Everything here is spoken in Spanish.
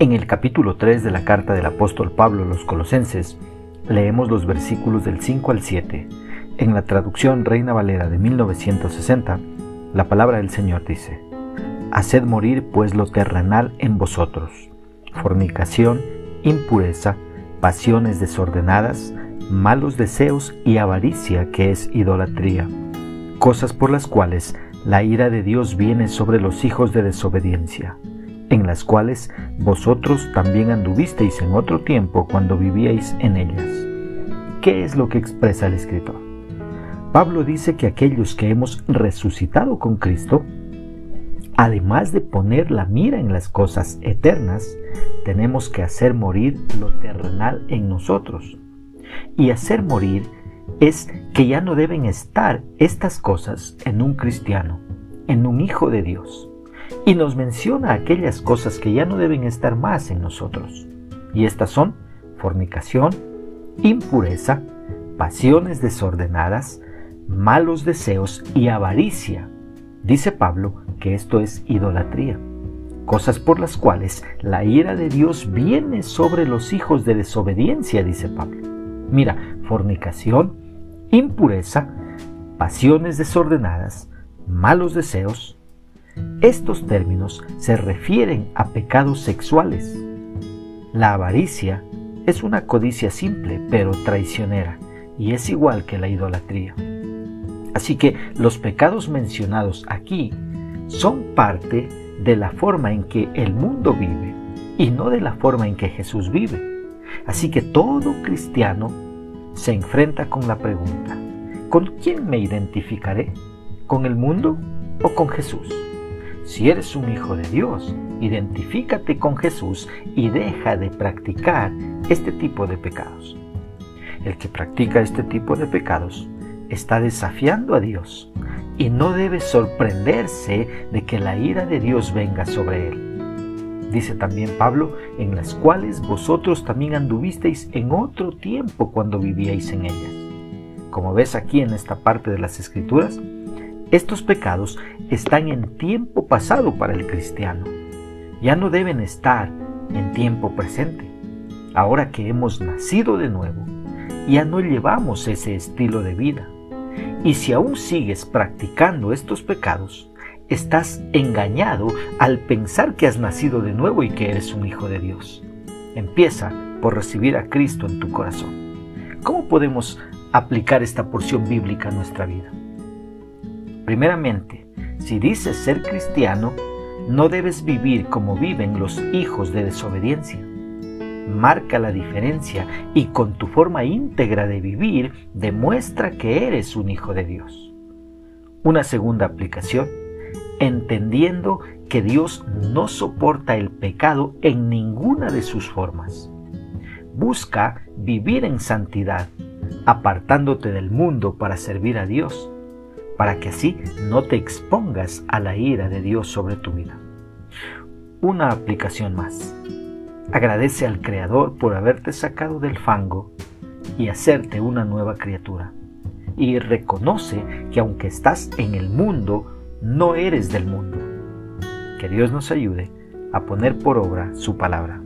En el capítulo 3 de la carta del apóstol Pablo a los Colosenses, leemos los versículos del 5 al 7. En la traducción Reina Valera de 1960, la palabra del Señor dice, Haced morir pues lo terrenal en vosotros, fornicación, impureza, pasiones desordenadas, malos deseos y avaricia que es idolatría, cosas por las cuales la ira de Dios viene sobre los hijos de desobediencia en las cuales vosotros también anduvisteis en otro tiempo cuando vivíais en ellas. ¿Qué es lo que expresa el escritor? Pablo dice que aquellos que hemos resucitado con Cristo, además de poner la mira en las cosas eternas, tenemos que hacer morir lo terrenal en nosotros. Y hacer morir es que ya no deben estar estas cosas en un cristiano, en un hijo de Dios y nos menciona aquellas cosas que ya no deben estar más en nosotros. Y estas son fornicación, impureza, pasiones desordenadas, malos deseos y avaricia. Dice Pablo que esto es idolatría, cosas por las cuales la ira de Dios viene sobre los hijos de desobediencia, dice Pablo. Mira, fornicación, impureza, pasiones desordenadas, malos deseos, estos términos se refieren a pecados sexuales. La avaricia es una codicia simple pero traicionera y es igual que la idolatría. Así que los pecados mencionados aquí son parte de la forma en que el mundo vive y no de la forma en que Jesús vive. Así que todo cristiano se enfrenta con la pregunta, ¿con quién me identificaré? ¿Con el mundo o con Jesús? Si eres un hijo de Dios, identifícate con Jesús y deja de practicar este tipo de pecados. El que practica este tipo de pecados está desafiando a Dios y no debe sorprenderse de que la ira de Dios venga sobre él. Dice también Pablo, en las cuales vosotros también anduvisteis en otro tiempo cuando vivíais en ellas. Como ves aquí en esta parte de las Escrituras, estos pecados están en tiempo pasado para el cristiano. Ya no deben estar en tiempo presente. Ahora que hemos nacido de nuevo, ya no llevamos ese estilo de vida. Y si aún sigues practicando estos pecados, estás engañado al pensar que has nacido de nuevo y que eres un hijo de Dios. Empieza por recibir a Cristo en tu corazón. ¿Cómo podemos aplicar esta porción bíblica a nuestra vida? Primeramente, si dices ser cristiano, no debes vivir como viven los hijos de desobediencia. Marca la diferencia y con tu forma íntegra de vivir demuestra que eres un hijo de Dios. Una segunda aplicación, entendiendo que Dios no soporta el pecado en ninguna de sus formas. Busca vivir en santidad, apartándote del mundo para servir a Dios para que así no te expongas a la ira de Dios sobre tu vida. Una aplicación más. Agradece al Creador por haberte sacado del fango y hacerte una nueva criatura. Y reconoce que aunque estás en el mundo, no eres del mundo. Que Dios nos ayude a poner por obra su palabra.